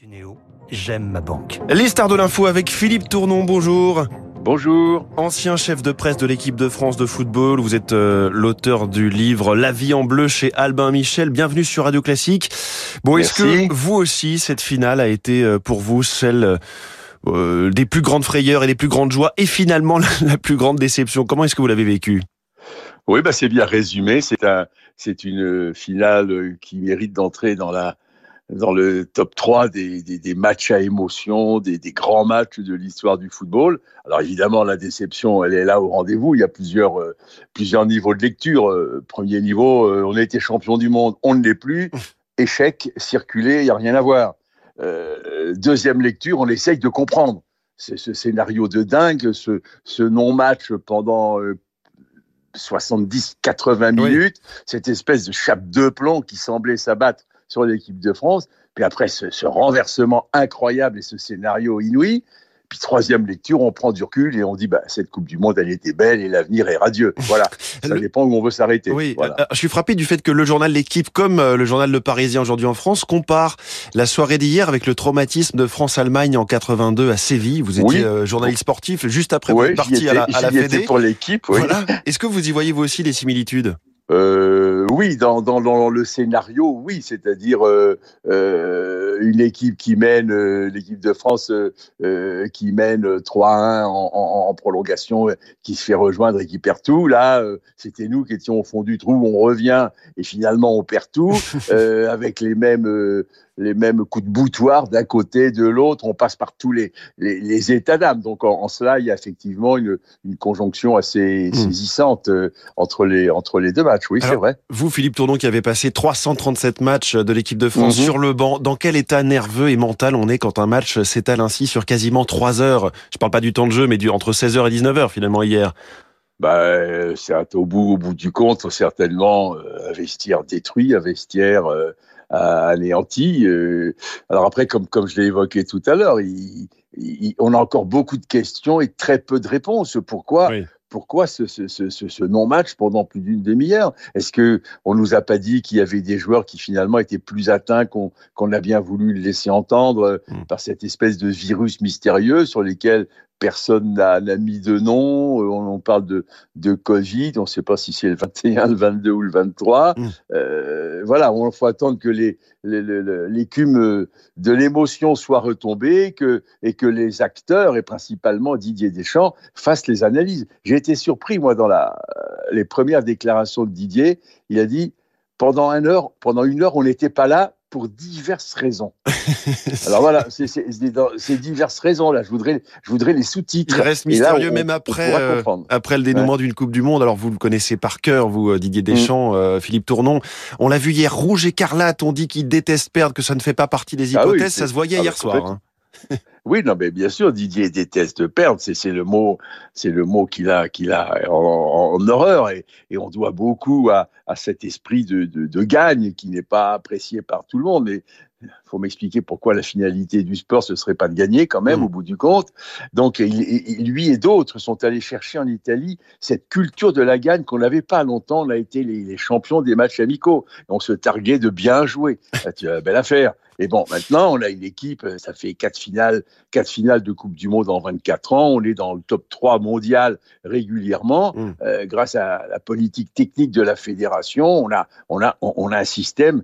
Tunéo, j'aime ma banque. Les stars de l'info avec Philippe Tournon, bonjour. Bonjour. Ancien chef de presse de l'équipe de France de football, vous êtes euh, l'auteur du livre La vie en bleu chez Albin Michel. Bienvenue sur Radio Classique. Bon, est-ce que vous aussi, cette finale a été euh, pour vous celle euh, des plus grandes frayeurs et des plus grandes joies et finalement la plus grande déception? Comment est-ce que vous l'avez vécu? Oui, bah c'est bien résumé. C'est un, c'est une finale qui mérite d'entrer dans la dans le top 3 des, des, des matchs à émotion, des, des grands matchs de l'histoire du football. Alors évidemment, la déception, elle est là au rendez-vous. Il y a plusieurs, euh, plusieurs niveaux de lecture. Euh, premier niveau, euh, on a été champion du monde, on ne l'est plus. Échec, circuler, il n'y a rien à voir. deuxième lecture, on essaye de comprendre. C'est ce scénario de dingue, ce, ce non-match pendant 70-80 minutes, cette espèce de chape de plomb qui semblait s'abattre sur l'équipe de France. Puis après, ce, ce, renversement incroyable et ce scénario inouï. Puis troisième lecture, on prend du recul et on dit bah cette Coupe du Monde elle était belle et l'avenir est radieux. Voilà, ça dépend où on veut s'arrêter. Oui, voilà. je suis frappé du fait que le journal L'équipe, comme euh, le journal Le Parisien aujourd'hui en France, compare la soirée d'hier avec le traumatisme de France-Allemagne en 82 à Séville. Vous étiez oui. journaliste sportif juste après oui, votre partie à la, à la Fédé. pour l'équipe. Oui. Voilà. Est-ce que vous y voyez vous aussi des similitudes? Euh, oui, dans, dans, dans, le scénario, oui, c'est-à-dire euh, euh, une équipe qui mène, euh, l'équipe de France qui mène 3-1 en, en, en, prolongation, qui se fait rejoindre et qui perd tout. Là, c'était nous qui étions au fond du trou, on revient et finalement on perd tout avec les mêmes les mêmes coups de boutoir d'un côté, de l'autre. On passe par tous les, les, les états d'âme. Donc, en, en, cela, il y a effectivement une, une conjonction assez mmh. saisissante entre, les, entre les deux matchs. Oui, c'est vrai. Vous, Philippe Tournon, qui avez passé 337 matchs de l'équipe de France mmh. sur le banc, dans quel état nerveux et mental on est quand un match s'étale ainsi sur quasiment 3 heures? Je parle pas du temps de jeu, mais du, entre 16h et 19h finalement hier. Bah, c'est au bout, au bout du compte, certainement, euh, un vestiaire détruit, un vestiaire euh, anéanti. Euh, alors après, comme, comme je l'ai évoqué tout à l'heure, on a encore beaucoup de questions et très peu de réponses. Pourquoi oui. Pourquoi ce, ce, ce, ce non-match pendant plus d'une demi-heure? Est-ce que on nous a pas dit qu'il y avait des joueurs qui finalement étaient plus atteints qu'on qu a bien voulu le laisser entendre mmh. par cette espèce de virus mystérieux sur lesquels personne n'a mis de nom. On, on, parle de, de Covid. On ne sait pas si c'est le 21, le 22 ou le 23. Mmh. Euh, voilà, il faut attendre que l'écume de l'émotion soit retombée que, et que les acteurs, et principalement Didier Deschamps, fassent les analyses. J'ai été surpris, moi, dans la, les premières déclarations de Didier. Il a dit pendant une heure, pendant une heure, on n'était pas là pour diverses raisons. Alors voilà, c'est diverses raisons là. Je voudrais, je voudrais les sous-titres. Il reste mystérieux là, on, même après, euh, après le dénouement ouais. d'une Coupe du Monde. Alors vous le connaissez par cœur, vous euh, Didier Deschamps, mm. euh, Philippe Tournon. On l'a vu hier, rouge écarlate. On dit qu'il déteste perdre, que ça ne fait pas partie des hypothèses. Ah oui, ça se voyait ah, hier soir. Hein. Oui, non, mais bien sûr, Didier déteste perdre. C'est le mot, c'est le mot qu'il a, qu'il a en, en, horreur, et, et, on doit beaucoup à, à cet esprit de, de, de gagne qui n'est pas apprécié par tout le monde. Mais faut m'expliquer pourquoi la finalité du sport ce serait pas de gagner quand même mmh. au bout du compte. Donc il, il, lui et d'autres sont allés chercher en Italie cette culture de la gagne qu'on n'avait pas longtemps. On a été les, les, champions des matchs amicaux. On se targuait de bien jouer. C'est une belle affaire. Et bon, maintenant, on a une équipe, ça fait quatre finales, quatre finales de Coupe du Monde en 24 ans. On est dans le top 3 mondial régulièrement, mmh. euh, grâce à la politique technique de la fédération. On a, on a, on a un système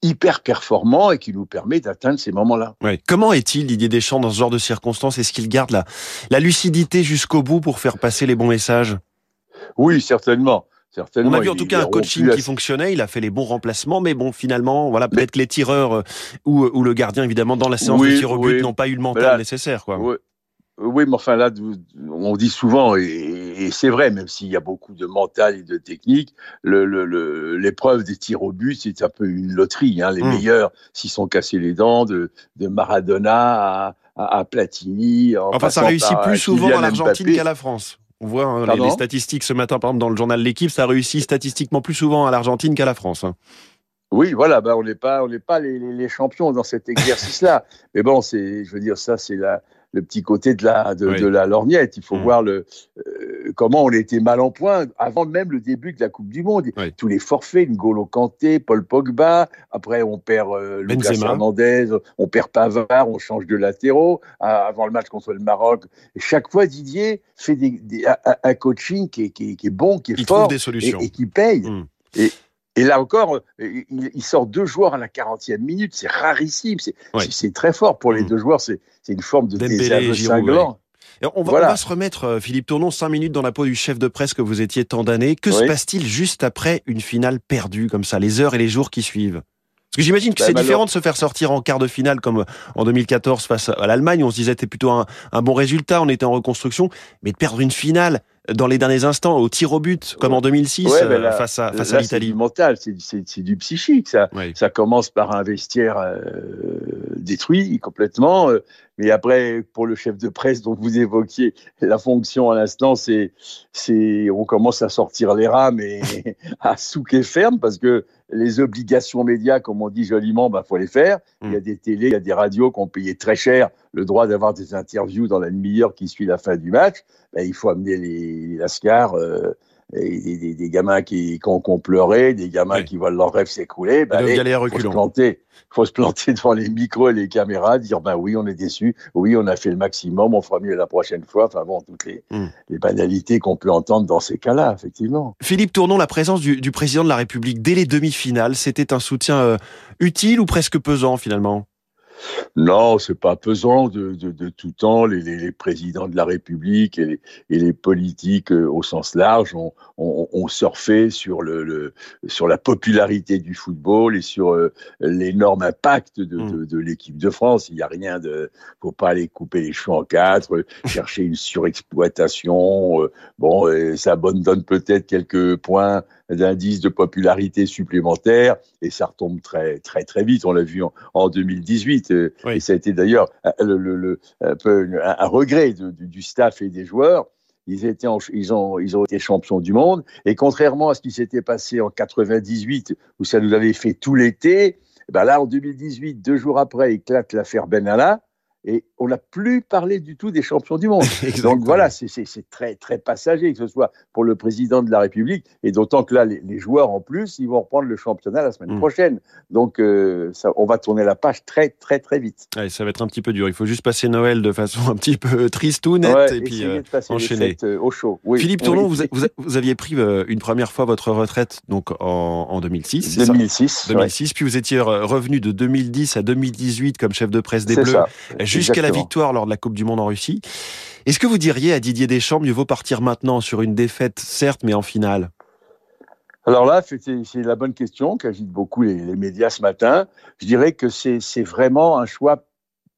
hyper performant et qui nous permet d'atteindre ces moments-là. Ouais. Comment est-il Didier Deschamps dans ce genre de circonstances? Est-ce qu'il garde la, la lucidité jusqu'au bout pour faire passer les bons messages? Oui, certainement. Certainement, on a vu en tout cas un coaching qui fonctionnait, il a fait les bons remplacements, mais bon, finalement, voilà, peut-être que les tireurs euh, ou, ou, le gardien, évidemment, dans la séance oui, de tir au but, oui. n'ont pas eu le mental là, nécessaire. Quoi. Oui. oui. mais enfin là, on dit souvent, et, et c'est vrai, même s'il y a beaucoup de mental et de technique, l'épreuve le, le, des tirs au but, c'est un peu une loterie. Hein. Les mmh. meilleurs s'y sont cassés les dents, de, de Maradona à, à, à Platini. enfin, ça réussit plus souvent à l'Argentine qu'à la France. On voit hein, les, les, statistiques ce matin, par exemple, dans le journal L'équipe, ça réussit statistiquement plus souvent à l'Argentine qu'à la France. Hein. Oui, voilà, bah on n'est pas, on n'est pas les, les, champions dans cet exercice-là. Mais bon, c'est, je veux dire, ça, c'est la, le petit côté de la, de, la lorgnette. Il faut mm. voir le, euh, comment on était mal en point avant même le début de la Coupe du Monde. Tous les forfaits, N'Golo Kanté, Paul Pogba. Après, on perd euh, Lucas Hernandez, on perd Pavard, on change de latéraux. Avant le match contre le Maroc, et chaque fois Didier fait des, un coaching qui est, qui, est, bon, qui est fort, des solutions. Et, qui paye. Mm. Et, et là encore, euh, il, sort deux joueurs à la 40e minute. C'est rarissime. C'est très fort pour les mm. deux joueurs. C'est une forme de désaveu cinglant. On va, on va, se remettre, euh, Philippe Tournon, cinq minutes dans la peau du chef de presse que vous étiez tant d'années. Que se passe-t-il juste après une finale perdue comme ça, les heures et les jours qui suivent? Parce que j'imagine que bah, c'est différent de se faire sortir en quart de finale comme euh, en 2014 face à l'Allemagne. On se disait c'était plutôt un, un, bon résultat, on était en reconstruction, mais de perdre une finale dans les derniers instants au tir au but, comme en 2006 euh, face à, face à l'Italie. C'est du mental, c'est du psychique. Ça, ça commence par un vestiaire euh, détruit complètement. Euh, mais après, pour le chef de presse dont vous évoquiez la fonction à l'instant, c'est, c'est, on commence à sortir les rames et à souquer ferme parce que les obligations médias, comme on dit joliment, bah faut les faire. Il y a mm. des télés, il y a des radios qui ont payé très cher le droit d'avoir des interviews dans la demi-heure qui suit la fin du match. Bah, il faut amener les, les lascars. Euh, et des, gamins qui, ont, pleuré, des gamins qui voient leur rêve s'écrouler, ben, il faut se planter. faut se planter devant les micros et les caméras, dire ben oui, on est déçu, oui, on a fait le maximum, on fera mieux la prochaine fois. Enfin bon, toutes les, hmm. les banalités qu'on peut entendre dans ces cas-là, effectivement. Philippe Tournon, la présence du, du, président de la République dès les demi-finales, c'était un soutien euh, utile ou presque pesant finalement? Non, c'est pas pesant de, de, tout temps. Les, les, présidents de la République et les, et les politiques euh, au sens large ont, ont, surfé sur, le, sur la popularité du football et sur euh, l'énorme impact de, mmh. de, l'équipe de France. Il n'y a rien de, faut pas aller couper les cheveux en quatre, euh, chercher une surexploitation. bon, ça abandonne peut-être quelques points d'indices de popularité supplémentaires et ça retombe très très très vite. On l'a vu en, 2018 euh, et ça a été d'ailleurs euh, le, un, peu un regret du staff et des joueurs. Ils, étaient ils, ont, ils ont été champions du monde et contrairement à ce qui s'était passé en 98 où ça nous avait fait tout l'été, ben là en 2018, deux jours après, éclate l'affaire Benalla et on n'a plus parlé du tout des champions du monde. Donc voilà, c'est très, très passager, que ce soit pour le président de la République, et d'autant que là, les, joueurs en plus, ils vont reprendre le championnat la semaine mm. prochaine. Donc euh, ça, on va tourner la page très, très, très vite. ça va être un petit peu dur. Il faut juste passer Noël de façon un petit peu triste ou nette, et puis euh, enchaîner. Euh, au chaud. Philippe Tournon, vous, vous, aviez pris une première fois votre retraite donc en, en 2006. 2006. 2006, puis vous étiez revenu de 2010 à 2018 comme chef de presse des Bleus. Ça jusqu'à la victoire lors de la Coupe du Monde en Russie. Est-ce que vous diriez à Didier Deschamps, mieux vaut partir maintenant sur une défaite, certes, mais en finale? Alors là, c'est la bonne question qu'agitent beaucoup les, médias ce matin. Je dirais que c'est vraiment un choix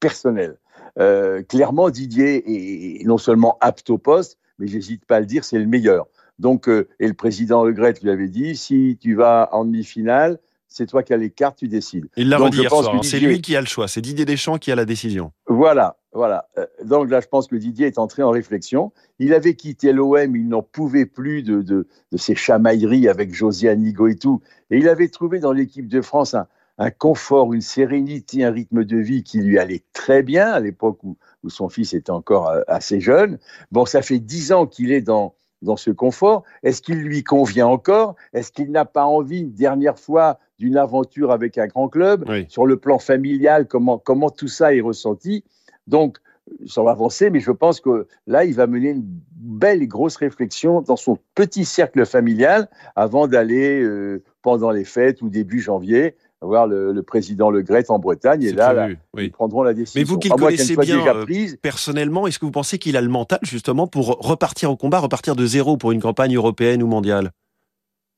personnel. Euh, clairement, Didier est non seulement apte au poste, mais j'hésite pas à le dire, c'est le meilleur. Donc, euh, et le président Le Gret lui avait dit, si tu vas en demi-finale, c'est toi qui as les cartes, tu décides. Il l'a redit hein. c'est lui qui a le choix, c'est Didier Deschamps qui a la décision. Voilà, voilà. Euh, donc là, je pense que Didier est entré en réflexion. Il avait quitté l'OM, il n'en pouvait plus de, de, de, ces chamailleries avec José Anigo et tout. Et il avait trouvé dans l'équipe de France un, un, confort, une sérénité, un rythme de vie qui lui allait très bien à l'époque où, où, son fils était encore euh, assez jeune. Bon, ça fait dix ans qu'il est dans, dans ce confort. Est-ce qu'il lui convient encore? Est-ce qu'il n'a pas envie, une dernière fois, d'une aventure avec un grand club? Sur le plan familial, comment, comment tout ça est ressenti? Donc, ça va avancer, mais je pense que là, il va mener une belle et grosse réflexion dans son petit cercle familial avant d'aller, euh, pendant les fêtes ou début janvier, voir le, président Le Gret en Bretagne. Et là, ils prendront la décision. Mais vous qui le connaissez bien euh, personnellement, est-ce que vous pensez qu'il a le mental justement pour repartir au combat, repartir de zéro pour une campagne européenne ou mondiale?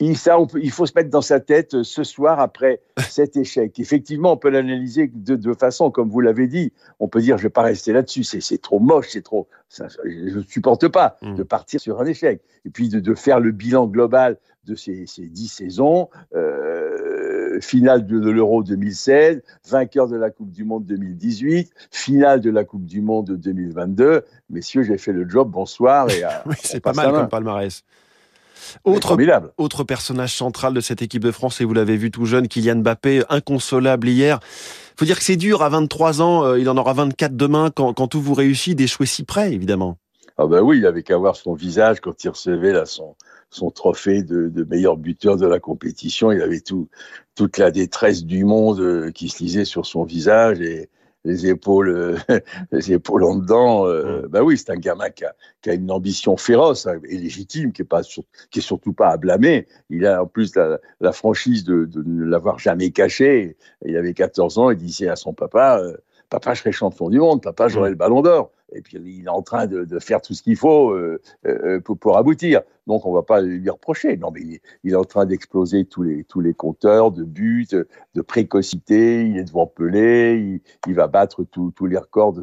Il, ça, il faut se mettre dans sa tête euh, ce soir après cet échec. Effectivement, on peut l'analyser de deux façons, comme vous l'avez dit. On peut dire, je ne vais pas rester là-dessus, c'est trop moche, c'est trop, ça, je ne supporte pas mm. de partir sur un échec. Et puis de, de faire le bilan global de ces, ces dix saisons. Euh, finale de, l'Euro 2016, vainqueur de la Coupe du Monde 2018, finale de la Coupe du Monde 2022. Messieurs, j'ai fait le job, bonsoir. Et oui, c'est pas mal comme palmarès. Autre, autre personnage central de cette équipe de France, et vous l'avez vu tout jeune, Kylian Mbappé, inconsolable hier. faut dire que c'est dur à 23 ans, euh, il en aura 24 demain, quand, quand tout vous réussit, d'échouer si près, évidemment. Ah ben oui, il avait qu'à voir son visage quand il recevait là son, son trophée de, de, meilleur buteur de la compétition. Il avait tout, toute la détresse du monde euh, qui se lisait sur son visage et les épaules, euh, les épaules en dedans. Euh, mm. bah oui, c'est un gamin qui a, qui a, une ambition féroce hein, et légitime, qui est pas, qui est surtout pas à blâmer. Il a en plus la, la franchise de, de ne l'avoir jamais caché. Il avait 14 ans, il disait à son papa papa, je serai champion du monde, papa, j'aurai mm. le ballon d'or. Et puis, il est en train de, de faire tout ce qu'il faut euh, euh, pour, pour, aboutir. Donc, on va pas lui reprocher. Non, mais il, il est en train d'exploser tous les, tous les compteurs de buts, de précocité. Il est devant Pelé. Il, il va battre tous les records de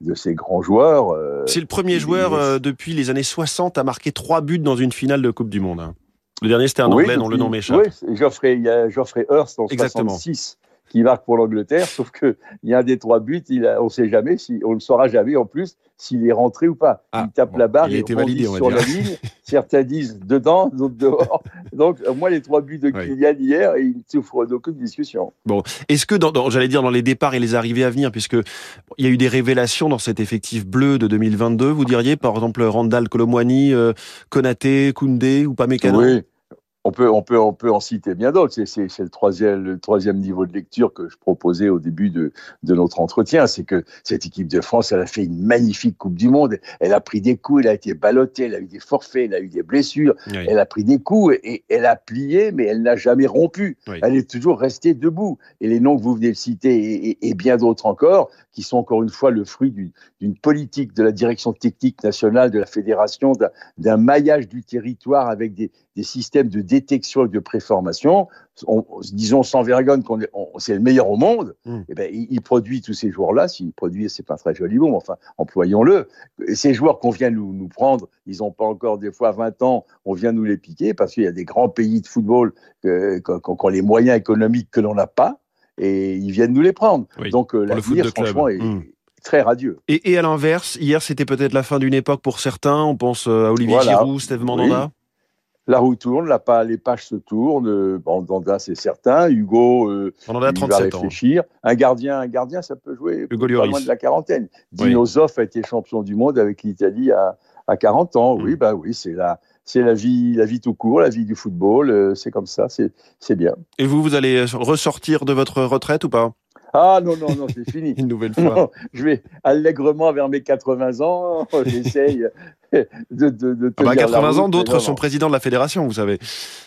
de ces grands joueurs. Euh, C'est le premier joueur euh, depuis les années 60 à marquer trois buts dans une finale de Coupe du Monde. Hein. Le dernier, c'était un Anglais dont le nom m'échappe. Oui, Geoffrey, il y a Geoffrey Hurst en Exactement. 66 qui marque pour l'Angleterre, sauf que il y a un des trois buts, il a, on ne sait jamais, si, on ne saura jamais en plus s'il est rentré ou pas. il ah, tape la barre, il, il validé, sur la ligne. Certains disent dedans, d'autres dehors. Donc, moi, les trois buts de Kylian hier, il ne souffre d'aucune discussion. Bon, est-ce que, dans, j'allais dire, dans les départs et les arrivées à venir, puisque il y a eu des révélations dans cet effectif bleu de 2022, vous diriez, par exemple, Randall Colomwani, euh, Konaté, Koundé ou Pamecano Oui. On peut, on, peut, on peut en citer bien d'autres. C'est le troisième, le troisième niveau de lecture que je proposais au début de, de notre entretien. C'est que cette équipe de France, elle a fait une magnifique Coupe du Monde. Elle a pris des coups, elle a été ballottée, elle a eu des forfaits, elle a eu des blessures. Elle a pris des coups et, elle a plié, mais elle n'a jamais rompu. Elle est toujours restée debout. Et les noms que vous venez de citer et, et bien d'autres encore, qui sont encore une fois le fruit d'une politique de la direction technique nationale de la fédération, d'un maillage du territoire avec des, des systèmes de détection et de préformation, disons sans vergogne qu'on c'est le meilleur au monde, et eh ben, il, produit tous ces joueurs-là. S'il produit, c'est pas très joli mot, mais enfin, employons-le. Et ces joueurs qu'on vient nous, nous prendre, ils n'ont pas encore des fois 20 ans, on vient nous les piquer parce qu'il y a des grands pays de football qui ont les moyens économiques que l'on n'a pas, et ils viennent nous les prendre. Donc euh, l'avenir, franchement, est, hmm. très radieux. Et, et à l'inverse, hier, c'était peut-être la fin d'une époque pour certains. On pense euh, à Olivier Giroud, Steve Mandanda la roue tourne, la, les pages se tournent. Euh, c'est certain. Hugo, euh, il va réfléchir. Un gardien, un gardien, ça peut jouer Hugo pas moins de la quarantaine. Zoff a été champion du monde avec l'Italie à, à 40 ans. Oui, mm. bah oui, c'est la, c'est la vie, la vie tout court, la vie du football. Euh, c'est comme ça, c'est bien. Et vous, vous allez ressortir de votre retraite ou pas? Ah non, non, non, c'est fini. Une nouvelle fois. je vais allègrement vers mes 80 ans. J'essaye de, de, de ah bah, 80 ans, d'autres sont présidents de la fédération, vous savez,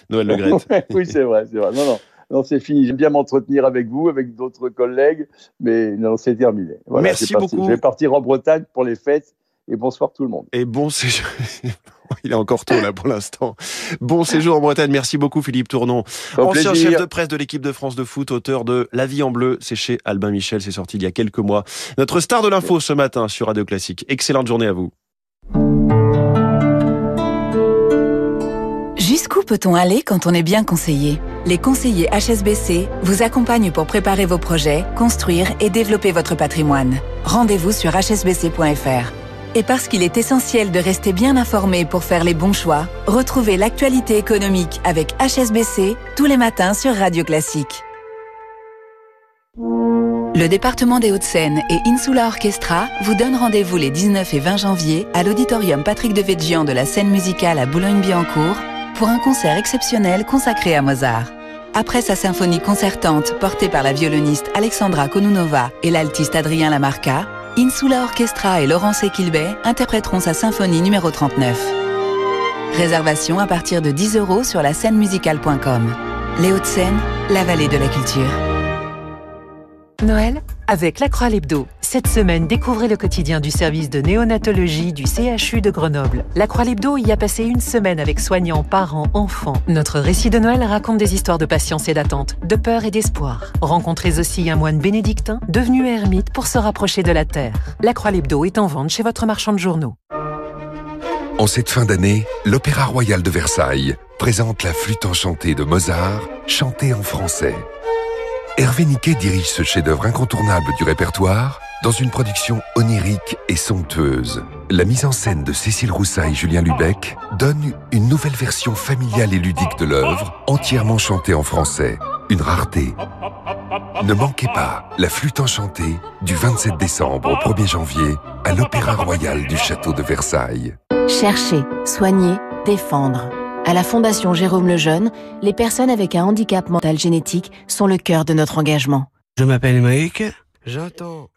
Noël Le oui, c'est vrai, c'est vrai. Non, non. Non, c'est fini. J'aime bien m'entretenir avec vous, avec d'autres collègues, mais non, c'est terminé. Merci beaucoup. Je vais partir en Bretagne pour les fêtes et bonsoir tout le monde. Et bon séjour. Il est encore tôt là pour l'instant. Bon séjour en Bretagne. Merci beaucoup Philippe Tournon. Ancien chef de presse de l'équipe de France de foot, auteur de La vie en bleu. C'est chez Albin Michel. C'est sorti il y a quelques mois. Notre star de l'info ce matin sur Radio Classique. Excellente journée à vous. Jusqu'où peut-on aller quand on est bien conseillé? Les conseillers HSBC vous accompagnent pour préparer vos projets, construire et développer votre patrimoine. Rendez-vous sur hsbc.fr. Et parce qu'il est essentiel de rester bien informé pour faire les bons choix, retrouvez l'actualité économique avec HSBC tous les matins sur Radio Classique. Le département des Hauts-de-Seine et Insula Orchestra vous donnent rendez-vous les 19 et 20 janvier à l'auditorium Patrick de Devedjian de la scène musicale à Boulogne-Billancourt pour un concert exceptionnel consacré à Mozart. Après sa symphonie concertante portée par la violoniste Alexandra Konunova et l'altiste Adrien Lamarca, Insula Orchestra et Laurence Equilbet interpréteront sa symphonie numéro 39. Réservation à partir de 10 euros sur la scène musicale.com. Les Hauts-de-Seine, la vallée de la culture. Noël avec la Croix Lebdo. Cette semaine, découvrez le quotidien du service de néonatologie du CHU de Grenoble. La Croix Lebdo y a passé une semaine avec soignants, parents, enfants. Notre récit de Noël raconte des histoires de patience et d'attente, de peur et d'espoir. Rencontrez aussi un moine bénédictin devenu ermite pour se rapprocher de la terre. La Croix Lebdo est en vente chez votre marchand de journaux. En cette fin d'année, l'Opéra Royal de Versailles présente la flûte enchantée de Mozart, chantée en français. Hervé Niquet dirige ce chef-d'œuvre incontournable du répertoire dans une production onirique et somptueuse. La mise en scène de Cécile Roussa et Julien Lubeck donne une nouvelle version familiale et ludique de l'œuvre, entièrement chantée en français. Une rareté. Ne manquez pas La Flûte Enchantée du 27 décembre au 1er janvier à l'Opéra Royal du Château de Versailles. Chercher, soigner, défendre. À la Fondation Jérôme Lejeune, les personnes avec un handicap mental génétique sont le cœur de notre engagement. Je m'appelle Mike. J'entends